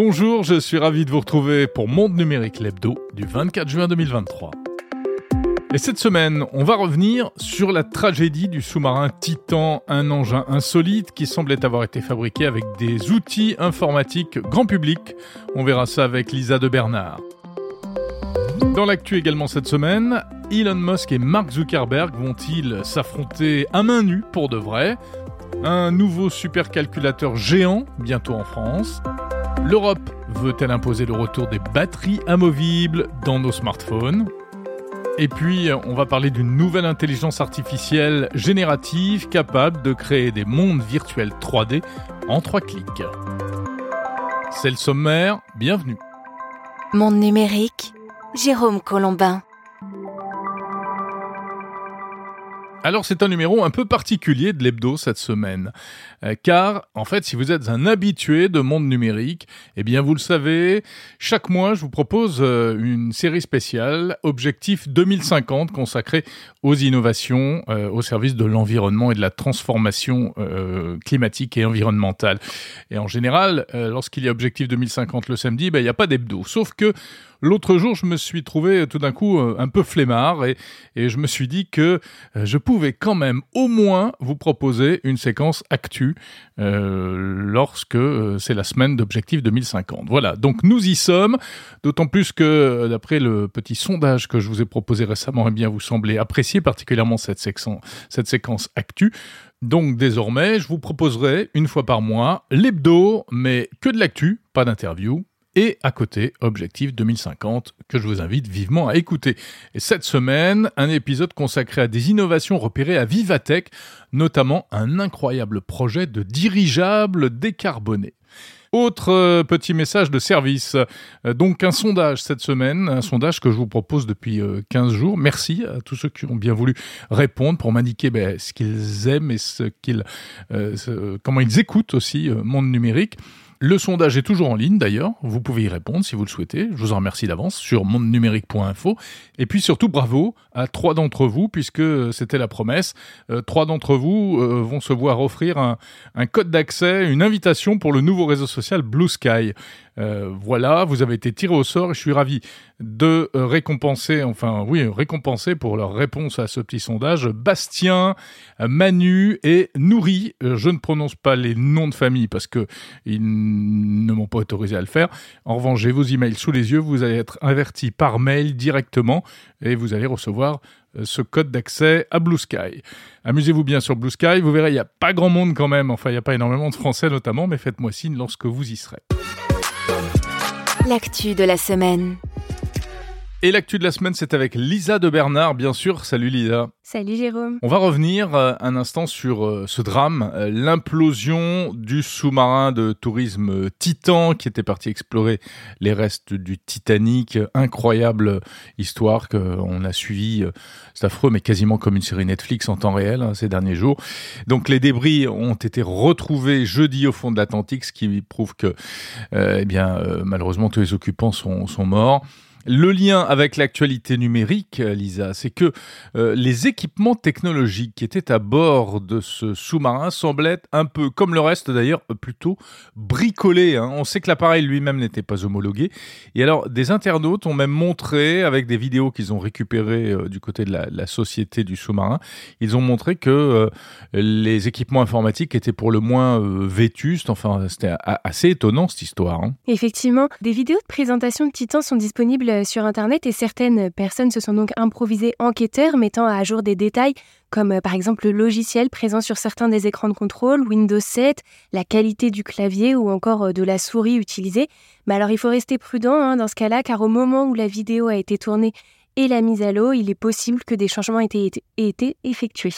Bonjour, je suis ravi de vous retrouver pour Monde Numérique l'hebdo du 24 juin 2023. Et cette semaine, on va revenir sur la tragédie du sous-marin Titan, un engin insolite qui semblait avoir été fabriqué avec des outils informatiques grand public. On verra ça avec Lisa de Bernard. Dans l'actu également cette semaine, Elon Musk et Mark Zuckerberg vont-ils s'affronter à main nue pour de vrai? Un nouveau supercalculateur géant bientôt en France L'Europe veut-elle imposer le retour des batteries amovibles dans nos smartphones? Et puis, on va parler d'une nouvelle intelligence artificielle générative capable de créer des mondes virtuels 3D en trois clics. C'est le sommaire, bienvenue. Monde numérique, Jérôme Colombin. Alors c'est un numéro un peu particulier de l'hebdo cette semaine, euh, car en fait si vous êtes un habitué de monde numérique, eh bien vous le savez, chaque mois je vous propose euh, une série spéciale Objectif 2050 consacrée aux innovations euh, au service de l'environnement et de la transformation climatique et environnementale. Et en général, lorsqu'il y a Objectif 2050 le samedi, ben, il n'y a pas d'hebdo, sauf que L'autre jour, je me suis trouvé tout d'un coup un peu flemmard et, je me suis dit que je pouvais quand même au moins vous proposer une séquence actu euh, lorsque euh, c'est la semaine d'objectif 2050. Voilà, donc nous y sommes, d'autant plus que euh, d'après le petit sondage que je vous ai proposé récemment, eh bien vous semblez apprécier particulièrement cette, cette séquence actu. Donc désormais, je vous proposerai une fois par mois l'hebdo, mais que de l'actu, pas d'interview, et à côté Objectif 2050 que je vous invite vivement à écouter. Et cette semaine, un épisode consacré à des innovations repérées à Vivatech, notamment un incroyable projet de dirigeable décarboné. Autre euh, petit message de service. Euh, donc un sondage cette semaine, un sondage que je vous propose depuis 15 euh, jours. Merci à tous ceux qui ont bien voulu répondre pour m'indiquer ben, ce qu'ils aiment et ce qu'ils, comment ils écoutent aussi Monde Numérique. Le sondage est toujours en ligne d'ailleurs, vous pouvez y répondre si vous le souhaitez. Je vous en remercie d'avance sur mondenumérique.info. Et puis surtout bravo à trois d'entre vous, puisque c'était la promesse. Euh, trois d'entre vous euh, vont se voir offrir un, un code d'accès, une invitation pour le nouveau réseau social Blue Sky. Euh, voilà, vous avez été tiré au sort et je suis ravi de euh, récompenser, enfin oui, récompenser pour leur réponse à ce petit sondage, Bastien, Manu et Nouri. Euh, je ne prononce pas les noms de famille parce que ils ne m'ont pas autorisé à le faire. En revanche, j'ai vos emails sous les yeux, vous allez être averti par mail directement et vous allez recevoir ce code d'accès à Blue Sky. Amusez-vous bien sur Blue Sky, vous verrez, il n'y a pas grand monde quand même, enfin il n'y a pas énormément de Français notamment, mais faites-moi signe lorsque vous y serez. L'actu de la semaine. Et l'actu de la semaine, c'est avec Lisa de Bernard, bien sûr. Salut Lisa. Salut Jérôme. On va revenir euh, un instant sur euh, ce drame, euh, l'implosion du sous-marin de tourisme Titan qui était parti explorer les restes du Titanic. Incroyable histoire qu'on a suivi. C'est affreux, mais quasiment comme une série Netflix en temps réel hein, ces derniers jours. Donc les débris ont été retrouvés jeudi au fond de l'Atlantique, ce qui prouve que, eh bien, malheureusement, tous les occupants sont, sont morts. Le lien avec l'actualité numérique, Lisa, c'est que euh, les équipements technologiques qui étaient à bord de ce sous-marin semblaient un peu, comme le reste d'ailleurs, plutôt bricolés. Hein. On sait que l'appareil lui-même n'était pas homologué. Et alors, des internautes ont même montré, avec des vidéos qu'ils ont récupérées euh, du côté de la, société du sous-marin, ils ont montré que euh, les équipements informatiques étaient pour le moins vétustes. Enfin, c'était assez étonnant cette histoire. Hein. Effectivement, des vidéos de présentation de Titan sont disponibles euh, sur Internet et certaines personnes se sont donc improvisées enquêteurs mettant à jour des détails comme euh, par exemple le logiciel présent sur certains des écrans de contrôle, Windows 7, la qualité du clavier ou encore euh, de la souris utilisée. Mais alors il faut rester prudent hein, dans ce cas-là car au moment où la vidéo a été tournée et la mise à l'eau, il est possible que des changements aient été, été effectués.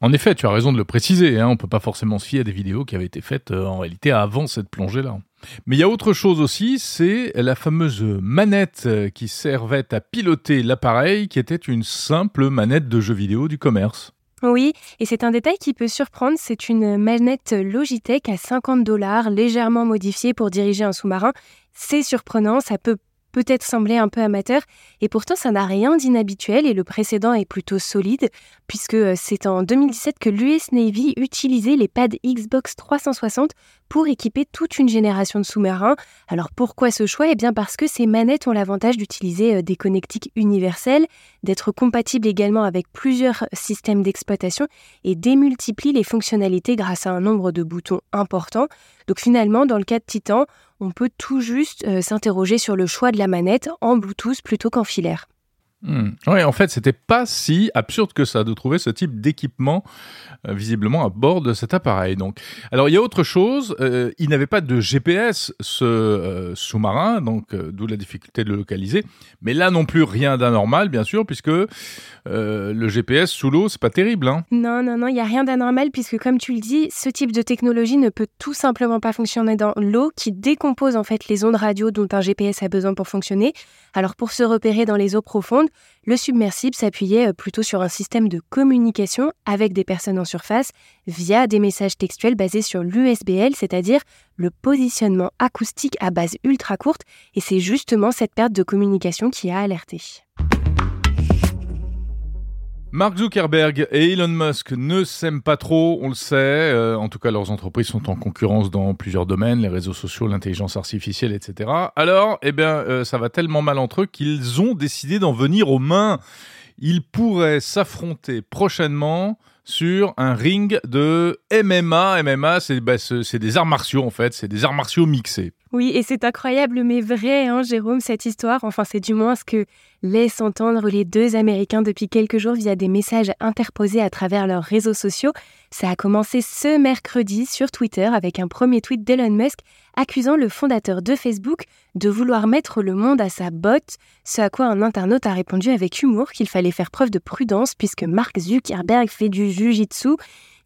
En effet, tu as raison de le préciser, hein, on ne peut pas forcément se fier à des vidéos qui avaient été faites en réalité avant cette plongée-là. Mais il y a autre chose aussi, c'est la fameuse manette qui servait à piloter l'appareil, qui était une simple manette de jeu vidéo du commerce. Oui, et c'est un détail qui peut surprendre, c'est une manette Logitech à 50 dollars, légèrement modifiée pour diriger un sous-marin. C'est surprenant, ça peut peut-être sembler un peu amateur, et pourtant ça n'a rien d'inhabituel et le précédent est plutôt solide, puisque euh, c'est en 2017 que l'US Navy utilisait les pads Xbox 360 pour équiper toute une génération de sous-marins. Alors pourquoi ce choix? Eh bien parce que ces manettes ont l'avantage d'utiliser euh, des connectiques universelles, d'être compatibles également avec plusieurs systèmes d'exploitation et démultiplient les fonctionnalités grâce à un nombre de boutons important. Donc finalement, dans le cas de Titan, on peut tout juste euh, s'interroger sur le choix de la manette en Bluetooth plutôt qu'en filaire. Hmm. Oui, en fait, c'était pas si absurde que ça de trouver ce type d'équipement euh, visiblement à bord de cet appareil. Donc, alors il y a autre chose. Euh, il n'avait pas de GPS ce euh, sous-marin, donc d'où la difficulté de le localiser. Mais là non plus rien d'anormal, bien sûr, puisque le GPS sous l'eau, c'est pas terrible. Hein. Non, non, non, il y a rien d'anormal puisque, comme tu le dis, ce type de technologie ne peut tout simplement pas fonctionner dans l'eau, qui décompose en fait les ondes radio dont un GPS a besoin pour fonctionner. Alors, pour se repérer dans les eaux profondes le submersible s'appuyait euh, plutôt sur un système de communication avec des personnes en surface via des messages textuels basés sur l'USBL, c'est-à-dire le positionnement acoustique à base ultra courte, et c'est justement cette perte de communication qui a alerté. Mark Zuckerberg et Elon Musk ne s'aiment pas trop, on le sait. Euh, en tout cas, leurs entreprises sont en concurrence dans plusieurs domaines, les réseaux sociaux, l'intelligence artificielle, etc. Alors, eh bien, euh, ça va tellement mal entre eux qu'ils ont décidé d'en venir aux mains. Ils pourraient s'affronter prochainement sur un ring de MMA. MMA, bah, c'est des arts martiaux en fait, c'est des arts martiaux mixés. Oui, et c'est incroyable mais vrai, hein, Jérôme, cette histoire. Enfin, c'est du moins ce que laissent entendre les deux Américains depuis quelques jours via des messages interposés à travers leurs réseaux sociaux. Ça a commencé ce mercredi sur Twitter avec un premier tweet d'Elon Musk accusant le fondateur de Facebook de vouloir mettre le monde à sa botte, ce à quoi un internaute a répondu avec humour qu'il fallait faire preuve de prudence puisque Mark Zuckerberg fait du jujitsu.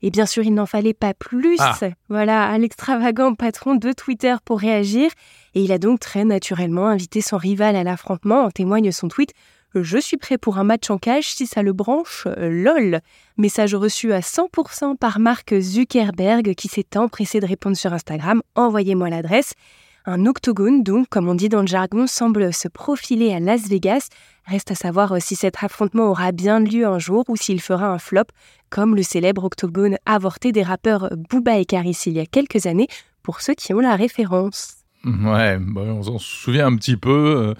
Et bien sûr, il n'en fallait pas plus, ah. voilà, à l'extravagant patron de Twitter pour réagir. Et il a donc très naturellement invité son rival à l'affrontement, en témoigne son tweet je suis prêt pour un match en cage si ça le branche, lol. Message reçu à 100% par Mark Zuckerberg qui s'est empressé de répondre sur Instagram. Envoyez-moi l'adresse. Un octogone, donc, comme on dit dans le jargon, semble se profiler à Las Vegas. Reste à savoir euh, si cet affrontement aura bien lieu un jour ou s'il fera un flop, comme le célèbre octogone avorté des rappeurs Booba et Caris il y a quelques années, pour ceux qui ont la référence. Ouais, bah, on s'en souvient un petit peu. Euh,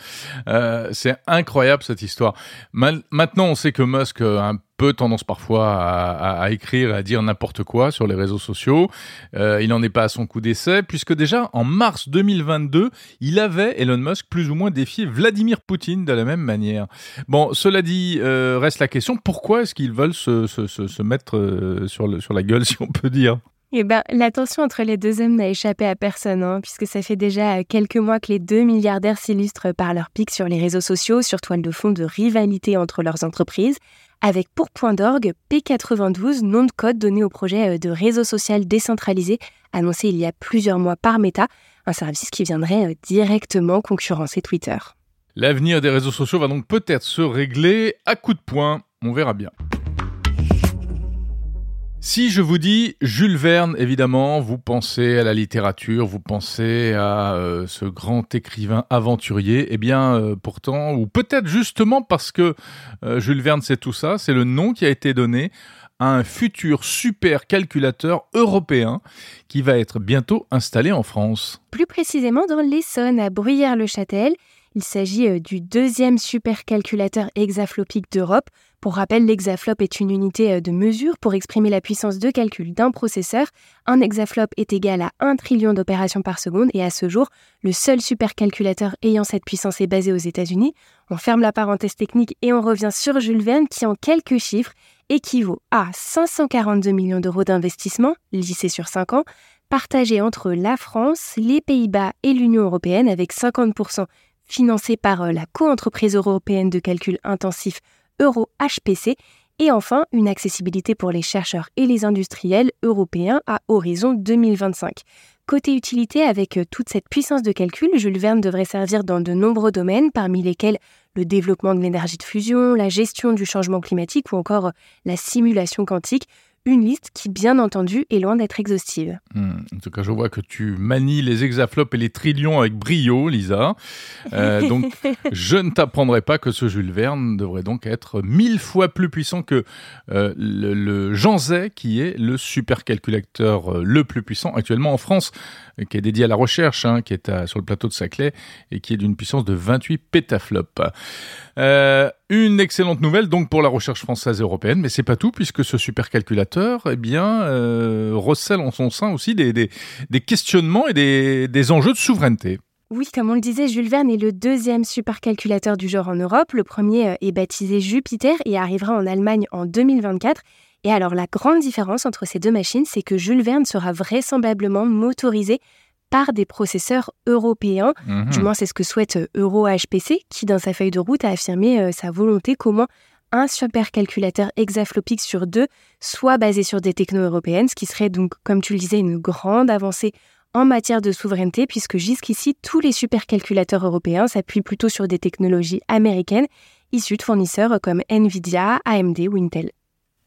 euh, c'est incroyable cette histoire. maintenant, on sait que Musk a un peu tendance parfois à, à, écrire, à dire n'importe quoi sur les réseaux sociaux. Euh, il n'en est pas à son coup d'essai, puisque déjà en mars 2022, il avait, Elon Musk, plus ou moins défié Vladimir Poutine de la même manière. Bon, cela dit, euh, reste la question, pourquoi est-ce qu'ils veulent se, se, mettre euh, sur la gueule, si on peut dire? Eh ben, la tension entre les deux hommes n'a échappé à personne, hein, puisque ça fait déjà quelques mois que les deux milliardaires s'illustrent par leur pic sur les réseaux sociaux, sur toile de fond de rivalité entre leurs entreprises, avec pour point d'orgue P92, nom de code donné au projet euh, de réseau social décentralisé annoncé il y a plusieurs mois par Meta, un service qui viendrait euh, directement concurrencer Twitter. L'avenir des réseaux sociaux va donc peut-être se régler à coup de poing, on verra bien. Si je vous dis Jules Verne, évidemment, vous pensez à la littérature, vous pensez à euh, ce grand écrivain aventurier. Eh bien, euh, pourtant, ou peut-être justement parce que euh, Jules Verne c'est tout ça, c'est le nom qui a été donné à un futur super calculateur européen qui va être bientôt installé en France. Plus précisément dans l'Essonne, à Bruyères-le-Châtel. Il s'agit du deuxième supercalculateur hexaflopique d'Europe pour rappel, l'hexaflop est une unité euh, de mesure pour exprimer la puissance de calcul d'un processeur. Un hexaflop est égal à 1 trillion d'opérations par seconde et à ce jour, le seul supercalculateur ayant cette puissance est basé aux États-Unis. On ferme la parenthèse technique et on revient sur Jules Verne qui, en quelques chiffres, équivaut à 542 millions d'euros d'investissement, lycée sur 5 ans, partagés entre la France, les Pays-Bas et l'Union européenne avec 50% financés par euh, la coentreprise européenne de calcul intensif Euro HPC et enfin une accessibilité pour les chercheurs et les industriels européens à horizon 2025. Côté utilité, avec euh, toute cette puissance de calcul, Jules Verne devrait servir dans de nombreux domaines, parmi lesquels le développement de l'énergie de fusion, la gestion du changement climatique ou encore euh, la simulation quantique. Une liste qui, bien entendu, est loin d'être exhaustive. Hmm. En tout cas, je vois que tu manies les hexaflops et les trillions avec brio, Lisa. Euh, donc, je ne t'apprendrai pas que ce Jules Verne devrait donc être mille fois plus puissant que euh, le, le Jean Zay, qui est le supercalculateur euh, le plus puissant actuellement en France, qui est dédié à la recherche, hein, qui est sur le plateau de Saclay et qui est d'une puissance de 28 pétaflops. Euh, une excellente nouvelle donc pour la recherche française et européenne, mais c'est pas tout puisque ce supercalculateur, eh bien, euh, recèle en son sein aussi des, questionnements et des, des enjeux de souveraineté. Oui, comme on le disait, Jules Verne est le deuxième supercalculateur du genre en Europe. Le premier euh, est baptisé Jupiter et arrivera en Allemagne en 2024. Et alors la grande différence entre ces deux machines, c'est que Jules Verne sera vraisemblablement motorisé par des processeurs européens. Mhm. Du moins, c'est ce que souhaite euh, EuroHPC, qui, dans sa feuille de route, a affirmé euh, sa volonté qu'au moins un supercalculateur hexaflopique sur deux soit basé sur des technos européennes, ce qui serait donc, comme tu le disais, une grande avancée en matière de souveraineté, puisque jusqu'ici, tous les supercalculateurs européens s'appuient plutôt sur des technologies américaines issues de fournisseurs comme Nvidia, AMD ou Intel.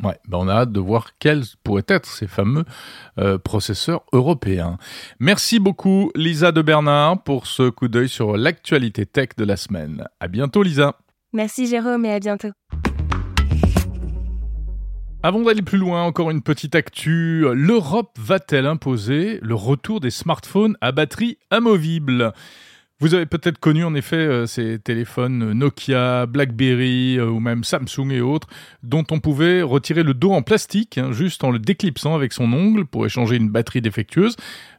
Ouais, ben on a hâte de voir quels pourraient être ces fameux euh, processeurs européens. Merci beaucoup Lisa de Bernard pour ce coup d'œil sur l'actualité tech de la semaine. À bientôt Lisa. Merci Jérôme et à bientôt. Avant d'aller plus loin, encore une petite actu. L'Europe va-t-elle imposer le retour des smartphones à batterie amovible? Vous avez peut-être connu en effet euh, ces téléphones Nokia, BlackBerry euh, ou même Samsung et autres, dont on pouvait retirer le dos en plastique, hein, juste en le déclipsant avec son ongle pour échanger une batterie défectueuse.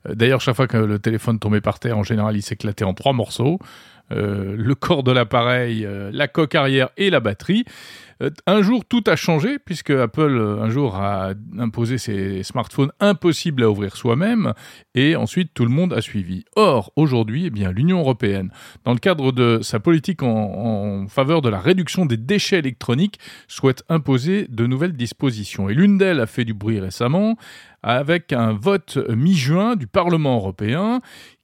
Euh, D'ailleurs, chaque fois que le téléphone tombait par terre, en général, il s'éclatait en trois morceaux. Euh, le corps de l'appareil, euh, la coque arrière et la batterie. Euh, un jour, tout a changé puisque Apple un jour a imposé ses smartphones impossibles à ouvrir soi-même et ensuite tout le monde a suivi. Or, aujourd'hui, eh l'Union européenne, dans le cadre de sa politique en faveur de la réduction des déchets électroniques, souhaite imposer de nouvelles dispositions. Et l'une d'elles a fait du bruit récemment avec un vote mi-juin du Parlement européen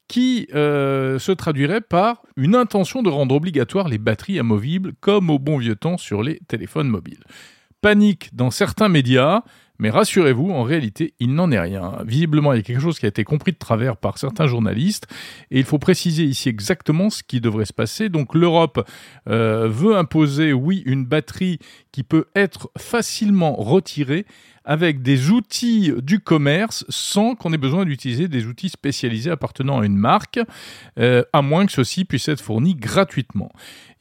qui euh, se traduirait par une intention de rendre obligatoire les batteries amovibles comme au bon vieux temps sur les téléphones mobiles. Panique dans certains médias, mais rassurez-vous, en réalité, il n'en est rien. Visiblement, il y a quelque chose qui a été compris de travers par certains journalistes, et il faut préciser ici exactement ce qui devrait se passer. Donc l'Europe euh, veut imposer, oui, une batterie qui peut être facilement retirée avec des outils du commerce sans qu'on ait besoin d'utiliser des outils spécialisés appartenant à une marque, euh, à moins que ceux-ci puissent être fournis gratuitement.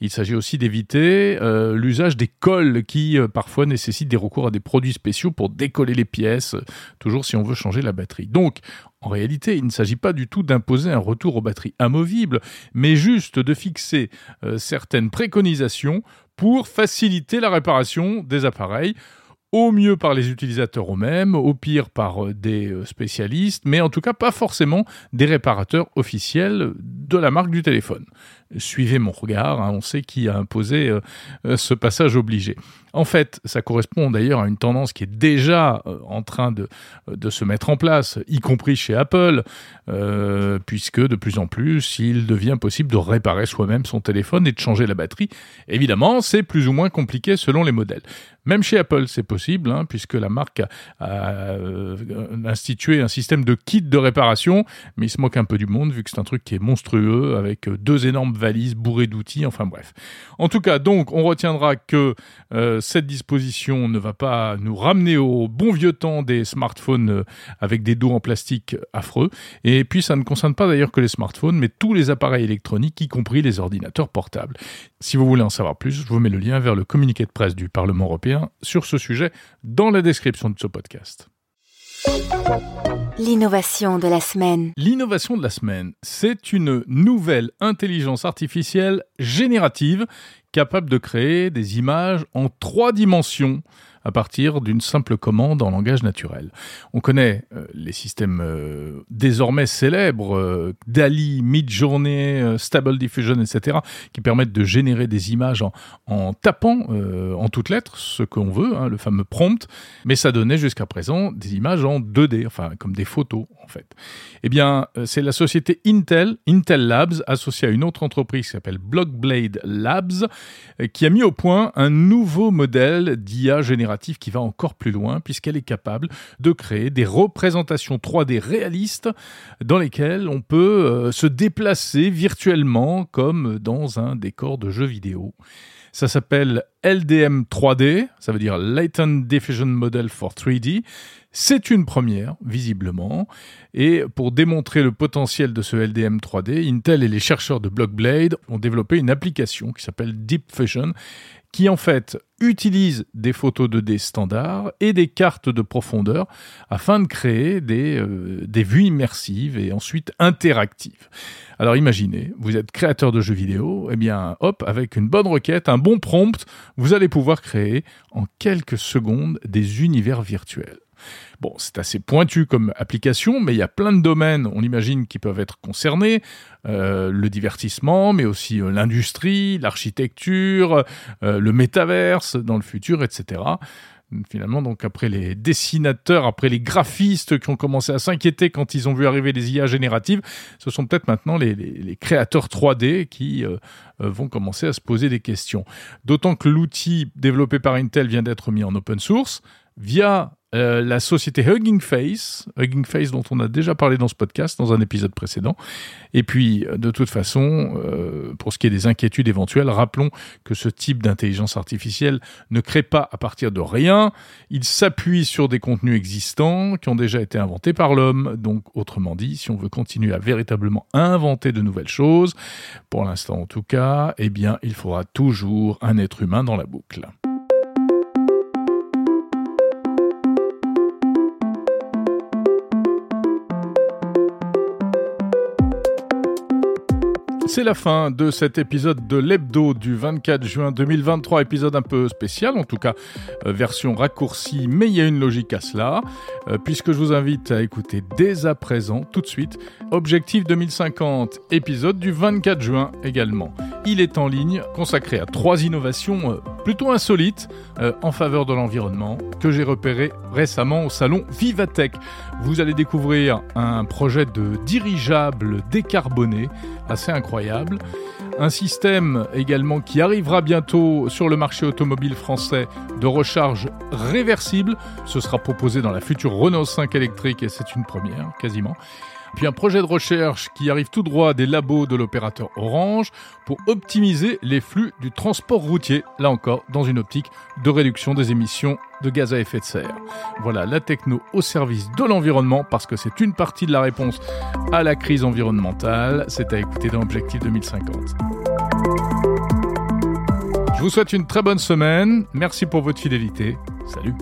Il s'agit aussi d'éviter euh, l'usage des colles qui parfois nécessitent des recours à des produits spéciaux pour décoller les pièces, toujours si on veut changer la batterie. Donc, en réalité, il ne s'agit pas du tout d'imposer un retour aux batteries amovibles, mais juste de fixer euh, certaines préconisations pour faciliter la réparation des appareils au mieux par les utilisateurs eux-mêmes, au pire par euh, des euh, spécialistes, mais en tout cas pas forcément des réparateurs officiels de la marque du téléphone. Suivez mon regard, hein, on sait qui a imposé euh, ce passage obligé. En fait, ça correspond d'ailleurs à une tendance qui est déjà en train de, se mettre en place, y compris chez Apple, puisque de plus en plus, il devient possible de réparer soi-même son téléphone et de changer la batterie. Évidemment, c'est plus ou moins compliqué selon les modèles. Même chez Apple, c'est possible, hein, puisque la marque a, euh, institué un système de kit de réparation, mais il se moque un peu du monde, vu que c'est un truc qui est monstrueux, avec deux énormes valises bourrées d'outils, enfin bref. En tout cas, donc, on retiendra que euh, cette disposition ne va pas nous ramener au bon vieux temps des smartphones euh, avec des dos en plastique affreux, et puis ça ne concerne pas d'ailleurs que les smartphones, mais tous les appareils électroniques, y compris les ordinateurs portables. Si vous voulez en savoir plus, je vous mets le lien vers le communiqué de presse du Parlement européen sur ce sujet dans la description de ce podcast. L'innovation de la semaine. L'innovation de la semaine, c'est une nouvelle intelligence artificielle générative capable de créer des images en trois dimensions à partir d'une simple commande en langage naturel. On connaît euh, les systèmes euh, désormais célèbres, euh, DALI, Midjourney, Stable Diffusion, etc., qui permettent de générer des images en, tapant en toutes lettres ce qu'on veut, hein, le fameux prompt, mais ça donnait jusqu'à présent des images en 2D, enfin comme des photos en fait. Eh bien, c'est la société Intel, Intel Labs, associée à une autre entreprise qui s'appelle Blockblade Labs, qui a mis au point un nouveau modèle d'IA générative qui va encore plus loin puisqu'elle est capable de créer des représentations 3D réalistes dans lesquelles on peut euh, se déplacer virtuellement comme dans un décor de jeu vidéo. Ça s'appelle LDM 3D, ça veut dire Latent Diffusion Model for 3D. C'est une première, visiblement. Et pour démontrer le potentiel de ce LDM 3D, Intel et les chercheurs de Blockblade ont développé une application qui s'appelle Deep Fusion qui en fait utilise des photos 2D standards et des cartes de profondeur afin de créer des, euh, des vues immersives et ensuite interactives. Alors imaginez, vous êtes créateur de jeux vidéo, et eh bien hop, avec une bonne requête, un bon prompt, vous allez pouvoir créer en quelques secondes des univers virtuels. Bon, c'est assez pointu comme application, mais il y a plein de domaines, on imagine, qui peuvent être concernés. Euh, le divertissement, mais aussi euh, l'industrie, l'architecture, euh, le métaverse dans le futur, etc. Finalement, donc après les dessinateurs, après les graphistes qui ont commencé à s'inquiéter quand ils ont vu arriver les IA génératives, ce sont peut-être maintenant les, créateurs 3D qui vont commencer à se poser des questions. D'autant que l'outil développé par Intel vient d'être mis en open source via euh, la société Hugging Face, Hugging Face dont on a déjà parlé dans ce podcast, dans un épisode précédent. Et puis, euh, de toute façon, euh, pour ce qui est des inquiétudes éventuelles, rappelons que ce type d'intelligence artificielle ne crée pas à partir de rien. Il s'appuie sur des contenus existants qui ont déjà été inventés par l'homme. Donc, autrement dit, si on veut continuer à véritablement inventer de nouvelles choses, pour l'instant en tout cas, eh bien, il faudra toujours un être humain dans la boucle. C'est la fin de cet épisode de l'hebdo du 24 juin 2023, épisode un peu spécial, en tout cas euh, version raccourcie, mais il y a une logique à cela, euh, puisque je vous invite à écouter dès à présent, tout de suite, Objectif 2050, épisode du 24 juin également. Il est en ligne, consacré à trois innovations euh, plutôt insolites en faveur de l'environnement que j'ai repéré récemment au salon Vivatech. Vous allez découvrir un projet de dirigeable décarboné assez incroyable. Un système également qui arrivera bientôt sur le marché automobile français de recharge réversible. Ce sera proposé dans la future Renault 5 électrique et c'est une première quasiment. Puis un projet de recherche qui arrive tout droit des labos de l'opérateur Orange pour optimiser les flux du transport routier, là encore dans une optique de réduction des émissions de gaz à effet de serre. Voilà la techno au service de l'environnement parce que c'est une partie de la réponse à la crise environnementale. C'est à écouter dans Objectif 2050. Je vous souhaite une très bonne semaine. Merci pour votre fidélité. Salut.